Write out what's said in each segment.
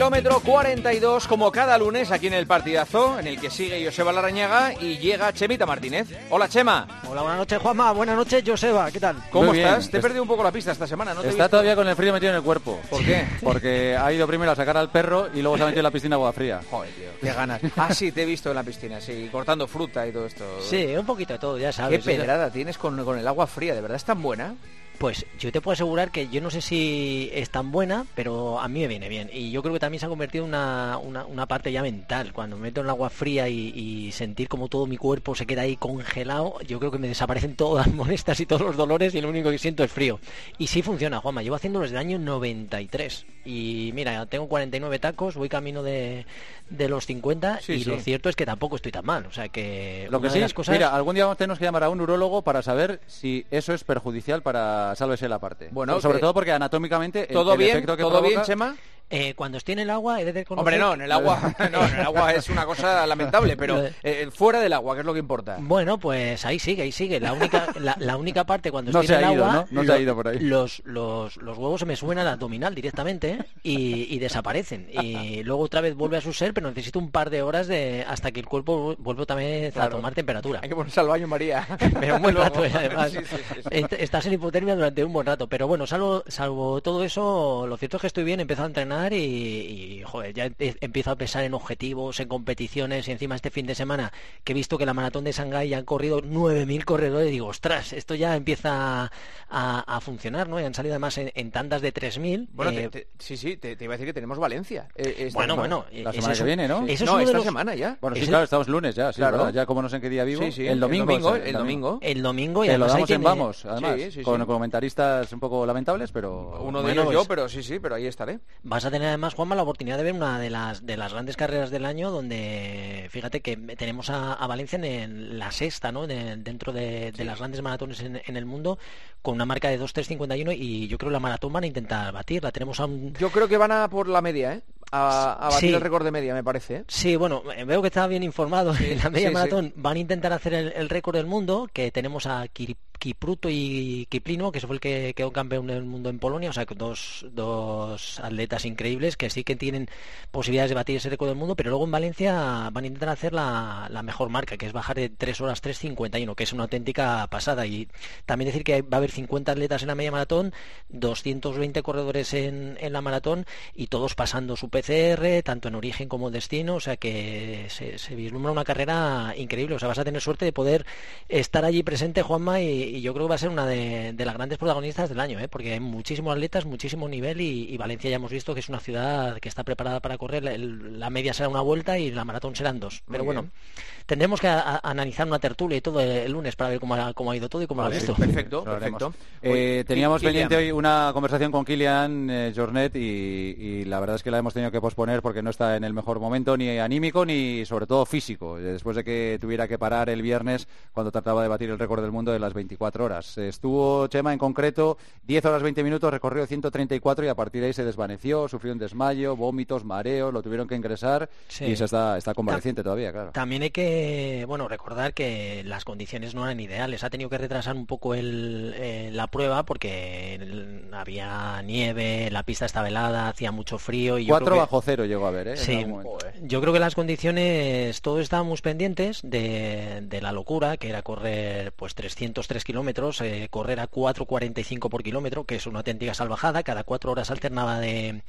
Kilómetro 42, como cada lunes aquí en el partidazo, en el que sigue Joseba Larañaga y llega Chemita Martínez. Hola Chema. Hola, buenas noches Juanma, buenas noches Joseba, ¿qué tal? ¿Cómo Muy bien. estás? Te he Es- perdido un poco la pista esta semana, ¿no? te Está todavía con el frío metido en el cuerpo. ¿Por qué? Porque ha ido primero a sacar al perro y luego se ha metido en la piscina agua fría. Joder, tío, qué ganas. Ah, sí, te he visto en la piscina, sí, cortando fruta y todo esto. Sí, un poquito de todo, ya Qué sabes. pedrada tienes con, con el agua fría, ¿de verdad es tan buena? Pues yo te puedo asegurar que yo no sé si es tan buena, pero a mí me viene bien. Y yo creo que también se ha convertido en una, una, una parte ya mental. Cuando me meto en el agua fría y, y sentir como todo mi cuerpo se queda ahí congelado, yo creo que me desaparecen todas las molestias y todos los dolores y lo único que siento es frío. Y sí funciona, Juanma. Llevo haciéndolo desde el año 93. Y mira, tengo 49 tacos, voy camino de, de los 50 Sí, y sí. lo cierto es que tampoco estoy tan mal. O sea que Lo que sí, las cosas... mira, algún día tenemos que llamar a un urólogo para saber si eso es perjudicial para sálvese la parte. Bueno, sobre que- todo porque anatómicamente el- ¿Todo el bien? efecto que ¿Todo bien, Chema? Eh, cuando estoy en el agua he de reconocer- Hombre, no, en el agua, no, en el agua es una cosa lamentable, pero eh, fuera del agua, que es lo que importa. Bueno, pues ahí sigue, ahí sigue. La única, la, la única parte cuando No estoy se en ha el ido, agua, ¿no? No se ha ido por ahí. Los, los, los huevos se me suben al abdominal directamente ¿eh? y, y desaparecen. Y luego otra vez vuelve a su ser, pero necesito un par de horas de hasta que el cuerpo vuelve otra vez Claro. a tomar temperatura. Hay que ponerse al baño, María. Pero un buen rato, ¿eh? además. Sí, sí, sí, sí. Est- Estás en hipotermia durante un buen rato. Pero bueno, salvo, salvo todo eso, lo cierto es que estoy bien, he empezado a entrenar y, y, joder, ya empiezo a pensar en objetivos, en competiciones. Y encima este fin de semana, que he visto que la maratón de Shanghái ya han corrido 9.000 corredores, digo, ostras, esto ya empieza a, a funcionar, ¿no? Y han salido además en, en tandas de 3.000. Bueno, eh, te- te- sí, sí, te, te iba a decir que tenemos Valencia. eh, esta bueno, semana. bueno. La ese semana es que viene, ¿no? ese es no, uno de esta los- semana ya. Bueno, sí, Es el- claro, estamos lunes ya, sí, Claro. ¿verdad? Ya como no sé en qué día vivo. Sí, sí, el domingo. El domingo, el domingo. El domingo y lo además en tiene- Vamos, además, Sí, sí, con comentaristas un poco lamentables, pero... Uno de Bueno, ellos yo, pero sí, sí, pero ahí estaré. Vas a tener además, Juanma, la oportunidad de ver una de las de las grandes carreras del año donde, fíjate que tenemos a, a Valencia en la sexta, ¿no? De- dentro de, de las grandes maratones en, en el mundo, con una marca de 2.351 y yo creo que la maratón van a intentar batirla. Tenemos a un... Yo creo que van a por la media, ¿eh? A, a batir Sí. el récord de media, me parece. ¿eh? Sí, bueno, eh, veo que estaba bien informado. en la media maratón van a intentar hacer el, el récord del mundo, que tenemos a Kiri- Kipruto y Kiplino, que fue el que quedó campeón del mundo en Polonia, o sea, dos, dos atletas increíbles que sí que tienen posibilidades de batir ese récord del mundo, pero luego en Valencia van a intentar hacer la, la mejor marca, que es bajar de 3 horas 3.51, que es una auténtica pasada. Y también decir que va a haber 50 atletas en la media maratón, 220 corredores en, en la maratón y todos pasando su PCR, tanto en origen como destino, o sea que se vislumbra una carrera increíble, o sea, vas a tener suerte de poder estar allí presente, Juanma, y, y yo creo que va a ser una de, de las grandes protagonistas del año, ¿eh? porque hay muchísimos atletas, muchísimo nivel y, y Valencia ya hemos visto que es una ciudad que está preparada para correr, el- la media será una vuelta y la maratón serán dos, Muy pero bueno, bien. tendremos que a- a- analizar una tertulia y todo el lunes para ver cómo ha, cómo ha ido todo y cómo lo ha Vale, visto. Perfecto, perfecto. Eh, teníamos Kilian. pendiente hoy una conversación con Kilian eh, Jornet y, y la verdad es que la hemos tenido que posponer porque no está en el mejor momento ni anímico ni sobre todo físico, después de que tuviera que parar el viernes cuando trataba de batir el récord del mundo de las 24 horas. Estuvo Chema en concreto 10 horas 20 minutos, recorrió 134 y a partir de ahí se desvaneció, sufrió un desmayo, vómitos, mareos, lo tuvieron que ingresar Sí. y se está, está convaleciente todavía, claro. También hay que, bueno, recordar que las condiciones no eran ideales. Ha tenido que retrasar un poco el, eh, la prueba porque el- había nieve, la pista estaba helada, hacía mucho frío y yo 4 creo que- bajo cero llegó a ver, ¿eh? Sí, momento. yo creo que las condiciones, todos estábamos pendientes de, de la locura, que era correr pues 303 kilómetros, eh, correr a 4.45 por kilómetro, que es una auténtica salvajada, cada cuatro horas alternaba de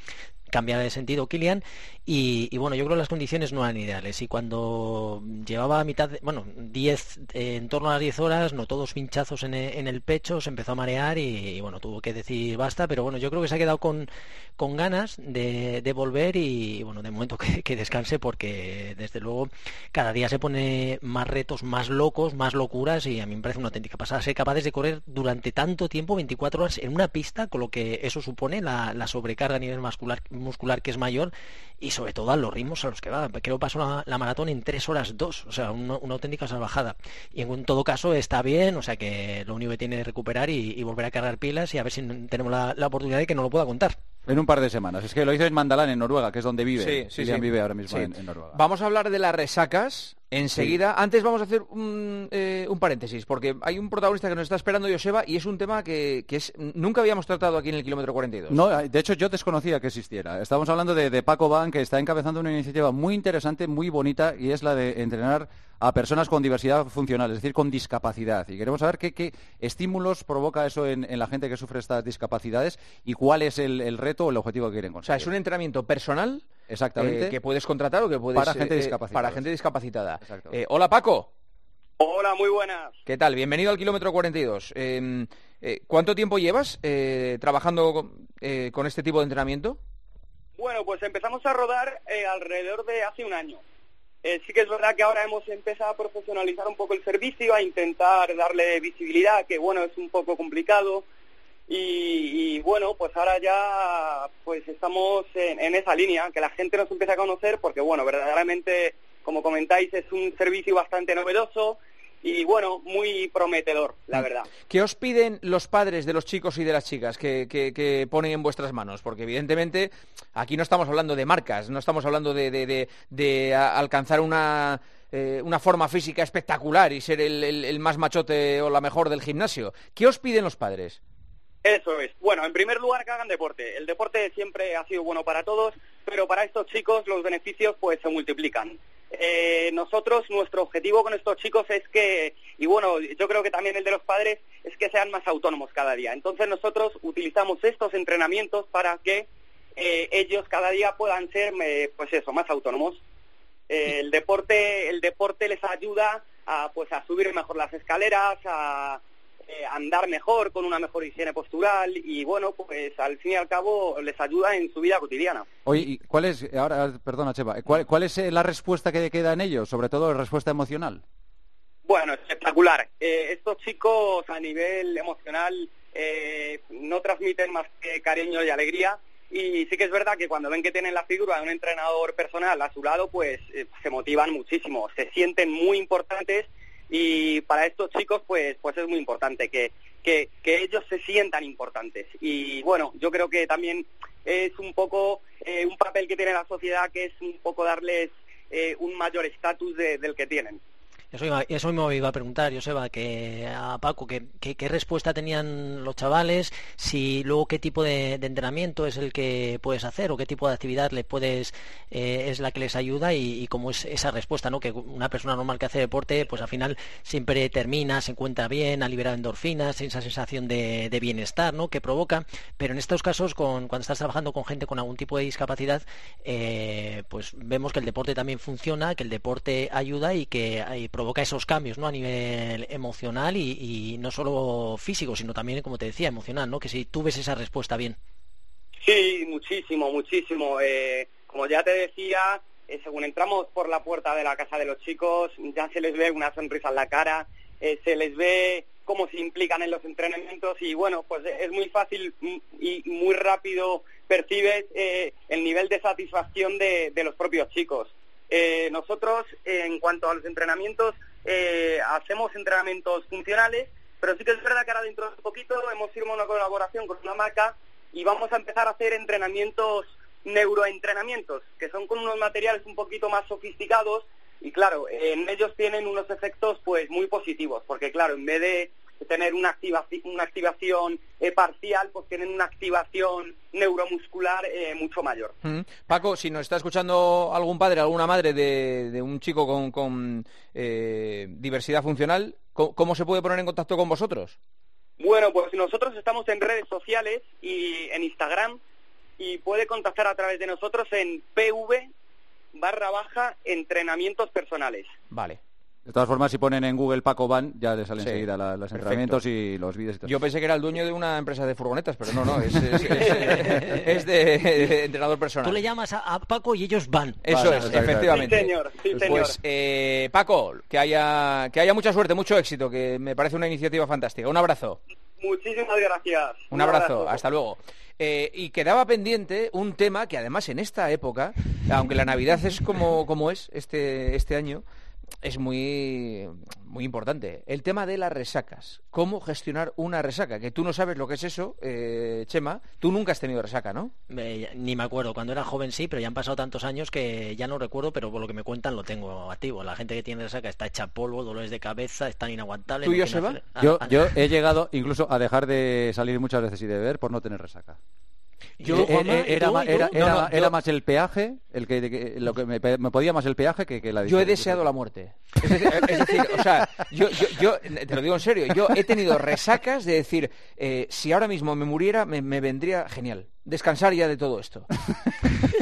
cambiar de sentido Kilian, y, y bueno, yo creo que las condiciones no eran ideales, y cuando llevaba a mitad, bueno, 10, eh, en torno a las 10 horas, notó dos pinchazos en e- en el pecho, se empezó a marear y, bueno, tuvo que decir basta, pero bueno, yo creo que se ha quedado con, con ganas de, de volver y bueno, de momento que, que descanse porque desde luego cada día se pone más retos, más locos, más locuras y a mí me parece una auténtica pasada. Ser capaces de correr durante tanto tiempo, 24 horas en una pista, con lo que eso supone la, la sobrecarga a nivel muscular, muscular que es mayor y sobre todo a los ritmos a los que va. Creo que pasó la, la maratón en 3 horas 2, o sea, una, una auténtica salvajada. Y en todo caso está bien, o sea que lo único que tiene es recuperar y, y volver a cargar pilas y a ver si tenemos la, la oportunidad de que nos lo pueda contar. En un par de semanas. Es que lo hizo en Mandalán, en Noruega, que es donde vive. Sí, sí, Kilian sí. vive ahora mismo Sí. en, en Noruega. Vamos a hablar de las resacas Enseguida, antes vamos a hacer un, eh, un, paréntesis, porque hay un protagonista que nos está esperando, Joseba, y es un tema que, que es, nunca habíamos tratado aquí en el kilómetro 42. No, de hecho yo desconocía que existiera. Estamos hablando de, de Paco Van, que está encabezando una iniciativa muy interesante, muy bonita, y es la de entrenar a personas con diversidad funcional, es decir, con discapacidad. Y queremos saber qué, qué estímulos provoca eso en, en, la gente que sufre estas discapacidades y cuál es el, el reto o el objetivo que quieren conseguir. O sea, es un entrenamiento personal Exactamente. Eh, que puedes contratar o que puedes... Para gente discapacitada. para gente discapacitada. Eh, hola, Paco. Hola, muy buenas. ¿Qué tal? Bienvenido al kilómetro 42. Eh, eh, ¿Cuánto tiempo llevas eh, trabajando eh, con este tipo de entrenamiento? Bueno, pues empezamos a rodar eh, alrededor de hace un año. Eh, sí que es verdad que ahora hemos empezado a profesionalizar un poco el servicio, a intentar darle visibilidad, que bueno, es un poco complicado. Y, y bueno, pues ahora ya pues estamos en, en, esa línea, que la gente nos empieza a conocer, porque bueno, verdaderamente, como comentáis, es un servicio bastante novedoso y bueno, muy prometedor, la verdad. ¿Qué os piden los padres de los chicos y de las chicas que, que, que ponen en vuestras manos? Porque evidentemente aquí no estamos hablando de marcas, no estamos hablando de, de, de, de alcanzar una, eh, una forma física espectacular y ser el, el, el más machote o la mejor del gimnasio. ¿Qué os piden los padres? Eso es. Bueno, en primer lugar que hagan deporte. El deporte siempre ha sido bueno para todos, pero para estos chicos los beneficios pues se multiplican. Eh, nosotros, nuestro objetivo con estos chicos es que, y bueno, yo creo que también el de los padres, es que sean más autónomos cada día. Entonces nosotros utilizamos estos entrenamientos para que eh, ellos cada día puedan ser, eh, pues eso, más autónomos. Eh, el deporte, el deporte les ayuda a, pues, a subir mejor las escaleras, a eh, andar mejor, con una mejor higiene postural y bueno, pues al fin y al cabo les ayuda en su vida cotidiana. Oye, ¿y cuál es, ahora, perdona Cheva, ¿cuál, cuál es la respuesta que queda en ellos, sobre todo la respuesta emocional? Bueno, espectacular. Eh, estos chicos a nivel emocional eh, no transmiten más que cariño y alegría y sí que es verdad que cuando ven que tienen la figura de un entrenador personal a su lado, pues eh, se motivan muchísimo, se sienten muy importantes y para estos chicos pues pues es muy importante que, que, ellos se sientan importantes. Y bueno yo creo que también es un poco eh, un papel que tiene la sociedad que es un poco darles eh, un mayor estatus de, del que tienen eso, iba, eso me iba a preguntar, Joseba, que a Paco, que, qué respuesta tenían los chavales, si luego qué tipo de, entrenamiento es el que puedes hacer o qué tipo de actividad le puedes eh, es la que les ayuda y, cómo es esa respuesta, ¿no? Que una persona normal que hace deporte, pues al final siempre termina, se encuentra bien, ha liberado endorfinas, esa sensación de, de bienestar, ¿no? Que provoca, pero en estos casos, con, cuando estás trabajando con gente con algún tipo de discapacidad, eh, pues vemos que el deporte también funciona, que el deporte ayuda y que hay provoca esos cambios ¿no? a nivel emocional y, y, no solo físico, sino también, como te decía, emocional, ¿no? Que si tú ves esa respuesta bien. Sí, muchísimo, muchísimo. Eh, como ya te decía, eh, según entramos por la puerta de la casa de los chicos, ya se les ve una sonrisa en la cara, eh, se les ve cómo se implican en los entrenamientos y bueno, pues es muy fácil y muy rápido percibes eh, el nivel de satisfacción de, de los propios chicos. Eh, nosotros, en cuanto a los entrenamientos, eh, hacemos entrenamientos funcionales, pero sí que es verdad que ahora dentro de un poquito hemos firmado una colaboración con una marca y vamos a empezar a hacer entrenamientos, neuroentrenamientos, que son con unos materiales un poquito más sofisticados y claro, en ellos tienen unos efectos pues muy positivos, porque claro, en vez de tener una activación, una activación eh, parcial, pues tienen una activación neuromuscular eh, mucho mayor. Mm. Paco, si nos está escuchando algún padre, alguna madre de, de un chico con, con eh, diversidad funcional, ¿cómo, ¿cómo se puede poner en contacto con vosotros? Bueno, pues nosotros estamos en redes sociales y en Instagram y puede contactar a través de nosotros en PV barra baja entrenamientos personales. Vale. De todas formas, si ponen en Google Paco Van, ya les salen sí, enseguida la, los entrenamientos y los vídeos. Y todo. Yo pensé que era el dueño de una empresa de furgonetas, pero no, no, es, es, es, es de, de, entrenador personal. Tú le llamas a, a Paco y ellos van. Eso vale, es, efectivamente. Sí, señor, sí, señor. Pues, eh, Paco, que haya, que haya mucha suerte, mucho éxito, que me parece una iniciativa fantástica. Un abrazo. Muchísimas gracias. Un, un abrazo. abrazo, hasta luego. Eh, y quedaba pendiente un tema que además en esta época, aunque la Navidad es como, como es este, este año, es muy, muy importante. El tema de las resacas. ¿Cómo gestionar una resaca? Que tú no sabes lo que es eso, eh, Chema. Tú nunca has tenido resaca, ¿no? ni me acuerdo. Cuando era joven sí, pero ya han pasado tantos años que ya no recuerdo, pero por lo que me cuentan lo tengo activo. La gente que tiene resaca está hecha polvo, dolores de cabeza, están inaguantables. ¿Tú, se va? yo, yo he llegado incluso a dejar de salir muchas veces y de beber por no tener resaca. Yo, eh, eh, era, era, más el peaje, el que, lo que me, podía más el peaje que, que la Yo he deseado la muerte. Es decir, o sea, yo, yo, te lo digo en serio, yo he tenido resacas de decir, eh, si ahora mismo me muriera, me vendría genial descansar ya de todo esto.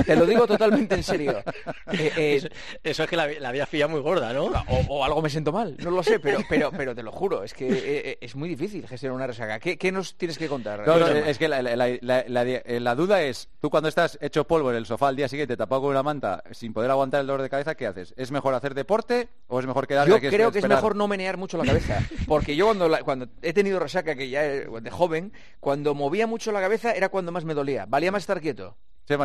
Te lo digo totalmente en serio. Eh, eh, eso, es que la, la había muy gorda, ¿no? O, algo me siento mal, no lo sé, pero, pero, pero te lo juro, es que eh, es muy difícil gestionar una resaca. ¿Qué, nos tienes que contar? es que la, duda es, tú cuando estás hecho polvo en el sofá al día siguiente, tapado con una manta, sin poder aguantar el dolor de cabeza, ¿qué haces? ¿Es mejor hacer deporte o es mejor quedarte Yo creo que es mejor no menear mucho la cabeza, porque yo cuando, cuando he tenido resaca, que ya de joven, cuando movía mucho la cabeza era cuando más me dolía valía. más estar quieto.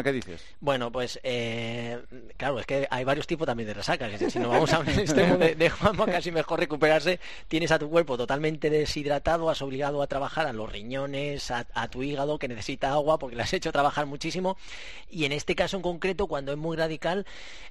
¿Qué dices? Bueno, pues eh, claro, es que hay varios tipos también de resacas. Si nos vamos a un extremo de, de Juanma, casi mejor recuperarse. Tienes a tu cuerpo totalmente deshidratado, has obligado a trabajar a los riñones, a, tu hígado que necesita agua porque le has hecho trabajar muchísimo. Y en este caso en concreto, cuando es muy radical,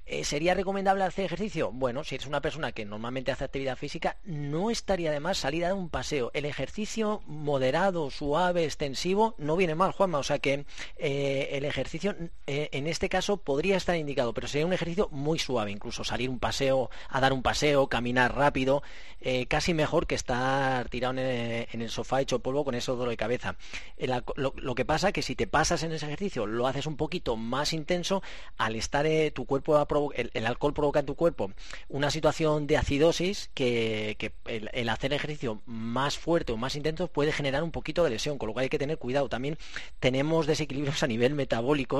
eh, ¿sería recomendable hacer ejercicio? Bueno, si eres una persona que normalmente hace actividad física, no estaría de más salir a dar un paseo. El ejercicio moderado, suave, extensivo, no viene mal, Juanma. O sea que eh, el ejercicio eh, en este caso podría estar indicado, pero sería un ejercicio muy suave, incluso salir un paseo, a dar un paseo, caminar rápido, eh, casi mejor que estar tirado en el, sofá hecho polvo con ese dolor de cabeza. Eh, lo, que pasa es que si te pasas en ese ejercicio, lo haces un poquito más intenso, al estar tu cuerpo, el, alcohol provoca en tu cuerpo una situación de acidosis que, el, el, hacer ejercicio más fuerte o más intenso puede generar un poquito de lesión, con lo cual hay que tener cuidado. También tenemos desequilibrios a nivel metabólico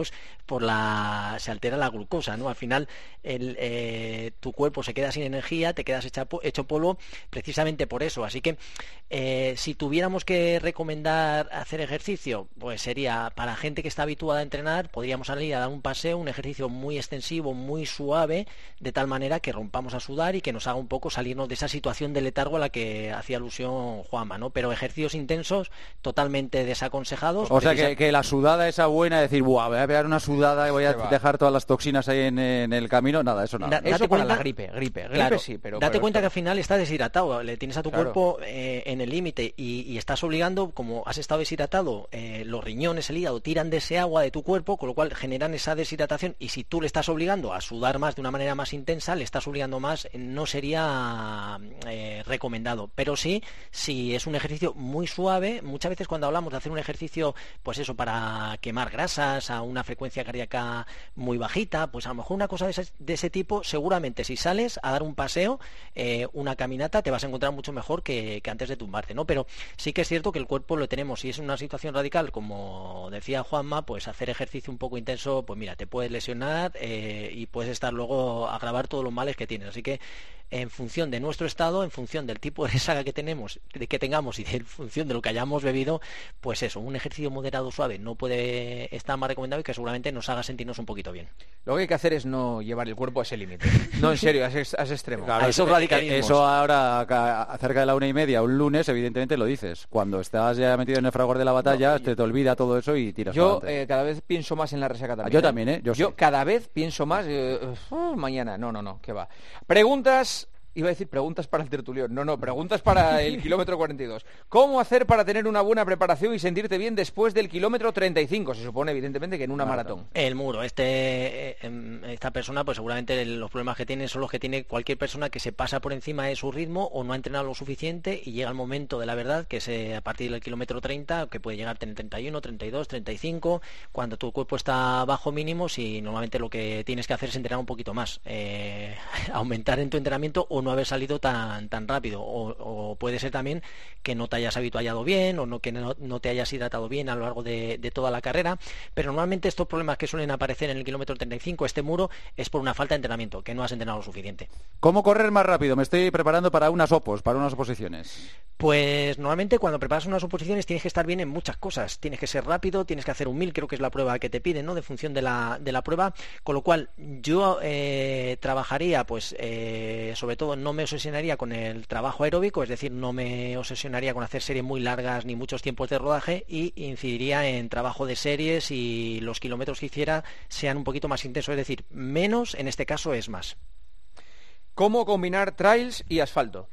por la se altera la glucosa, ¿no? Al final eh, tu cuerpo se queda sin energía, te quedas hecho polvo precisamente por eso. Así que eh, si tuviéramos que recomendar hacer ejercicio, pues sería para gente que está habituada a entrenar, podríamos salir a dar un paseo, un ejercicio muy extensivo, muy suave, de tal manera que rompamos a sudar y que nos haga un poco salirnos de esa situación de letargo a la que hacía alusión Juanma, ¿no? Pero ejercicios intensos totalmente desaconsejados. O sea que, la sudada esa buena, decir, Buah, voy a pegar una sudada y voy a dejar todas las toxinas ahí en, el camino, nada, eso nada. eso para la gripe, gripe, gripe sí, pero... Date cuenta que al final está deshidratado, le tienes a tu cuerpo eh, en el límite y, estás obligando, como has estado deshidratado, eh, los riñones, el hígado tiran de ese agua de tu cuerpo, con lo cual generan esa deshidratación y si tú le estás obligando a sudar más de una manera más intensa, le estás obligando más, no sería eh, recomendado. Pero sí, si es un ejercicio muy suave, muchas veces cuando hablamos de hacer un ejercicio, pues eso, para quemar grasas a una frecuencia cardíaca muy bajita, pues a lo mejor una cosa de ese, tipo, seguramente si sales a dar un paseo, eh, una caminata, te vas a encontrar mucho mejor que, antes de tumbarte, ¿no? Pero sí que es cierto que el cuerpo lo tenemos, si es una situación radical, como decía Juanma, pues hacer ejercicio un poco intenso, pues mira, te puedes lesionar eh, y puedes estar luego a agravar todos los males que tienes. Así que en función de nuestro estado, en función del tipo de saga que tenemos, de que tengamos y en función de lo que hayamos bebido, pues eso, un ejercicio moderado suave no puede estar más recomendado y que seguramente nos haga sentirnos un poquito bien. Lo que hay que hacer es no llevar el cuerpo a ese límite. No, en serio, a ese, extremo. eso, eso ahora, cerca de la una y media, un lunes, evidentemente lo dices. Cuando estás ya metido en el fragor de la batalla, te, te olvida todo eso y tiras Yo eh, cada vez pienso más en la resaca también. Yo ¿eh? también, ¿eh? Yo, cada vez pienso más... Eh, uh, mañana, no, no, no, que va. Preguntas Iba a decir preguntas para el tertulión. No, no, preguntas para el kilómetro 42. ¿Cómo hacer para tener una buena preparación y sentirte bien después del kilómetro 35? Se supone, evidentemente, que en una maratón. El muro. Este, eh, em, esta persona, pues seguramente los problemas que tiene son los que tiene cualquier persona que se pasa por encima de su ritmo o no ha entrenado lo suficiente y llega el momento de la verdad, que es eh, a partir del kilómetro 30, que puede llegar a tener 31, 32, 35, cuando tu cuerpo está bajo mínimos y normalmente lo que tienes que hacer es entrenar un poquito más. Eh, aumentar en tu entrenamiento o no haber salido tan, tan rápido. O, puede ser también que no te hayas habituallado bien o no, que no, te hayas hidratado bien a lo largo de, toda la carrera. Pero normalmente estos problemas que suelen aparecer en el kilómetro 35, este muro, es por una falta de entrenamiento, que no has entrenado lo suficiente. ¿Cómo correr más rápido? Me estoy preparando para unas opos, para unas oposiciones. Pues normalmente cuando preparas unas oposiciones tienes que estar bien en muchas cosas. Tienes que ser rápido, tienes que hacer un mil, creo que es la prueba que te piden, ¿no? De función de la, de la prueba. Con lo cual yo eh, trabajaría, pues eh, sobre todo no me obsesionaría con el trabajo aeróbico, es decir, no me obsesionaría con hacer series muy largas ni muchos tiempos de rodaje y incidiría en trabajo de series y los kilómetros que hiciera sean un poquito más intensos, es decir, menos en este caso es más. ¿Cómo combinar trails y asfalto?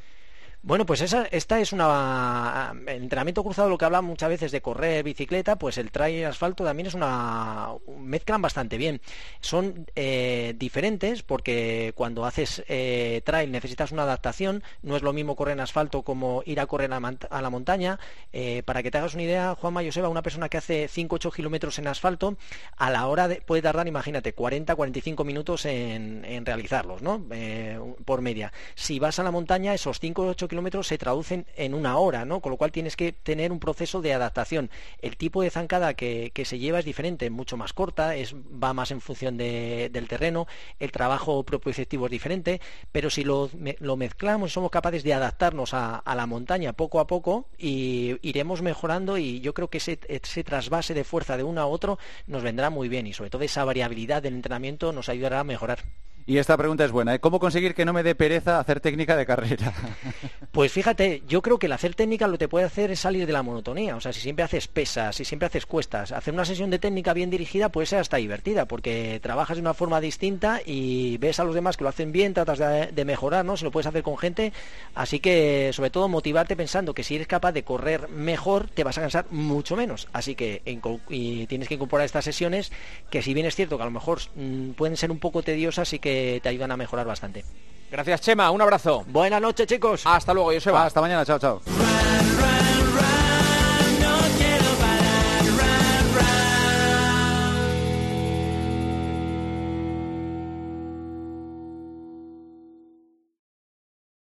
Bueno, pues esa, esta es una... Entrenamiento cruzado, lo que hablamos muchas veces de correr, bicicleta, pues el trail asfalto también es una... mezclan bastante bien. Son eh, diferentes porque cuando haces eh, trail necesitas una adaptación, no es lo mismo correr en asfalto como ir a correr a, la montaña. Eh, para que te hagas una idea, Juan Joseba, una persona que hace 5-8 kilómetros en asfalto, a la hora de, puede tardar, imagínate, 40-45 minutos en, en, realizarlos, ¿no? por media. Si vas a la montaña, esos 5-8 kilómetros se traducen en una hora, ¿no? Con lo cual tienes que tener un proceso de adaptación. El tipo de zancada que, se lleva es diferente, mucho más corta, es, va más en función del terreno, el trabajo propioceptivo es diferente, pero si lo, mezclamos y somos capaces de adaptarnos a, la montaña poco a poco, y iremos mejorando y yo creo que ese, ese trasvase de fuerza de uno a otro nos vendrá muy bien y sobre todo esa variabilidad del entrenamiento nos ayudará a mejorar. Y esta pregunta es buena. ¿eh? ¿Cómo conseguir que no me dé pereza hacer técnica de carrera? Pues fíjate, yo creo que el hacer técnica lo que te puede hacer es salir de la monotonía. O sea, si siempre haces pesas, si siempre haces cuestas, hacer una sesión de técnica bien dirigida puede ser hasta divertida, porque trabajas de una forma distinta y ves a los demás que lo hacen bien, tratas de, mejorar, ¿no? Si lo puedes hacer con gente. Así que, sobre todo, motivarte pensando que si eres capaz de correr mejor, te vas a cansar mucho menos. Así que y tienes que incorporar estas sesiones que, si bien es cierto que a lo mejor mm, pueden ser un poco tediosas y que te ayudan a mejorar bastante. Gracias, Chema. Un abrazo. Buenas noches, chicos. Hasta luego, Joseba. Hasta mañana. Chao, chao.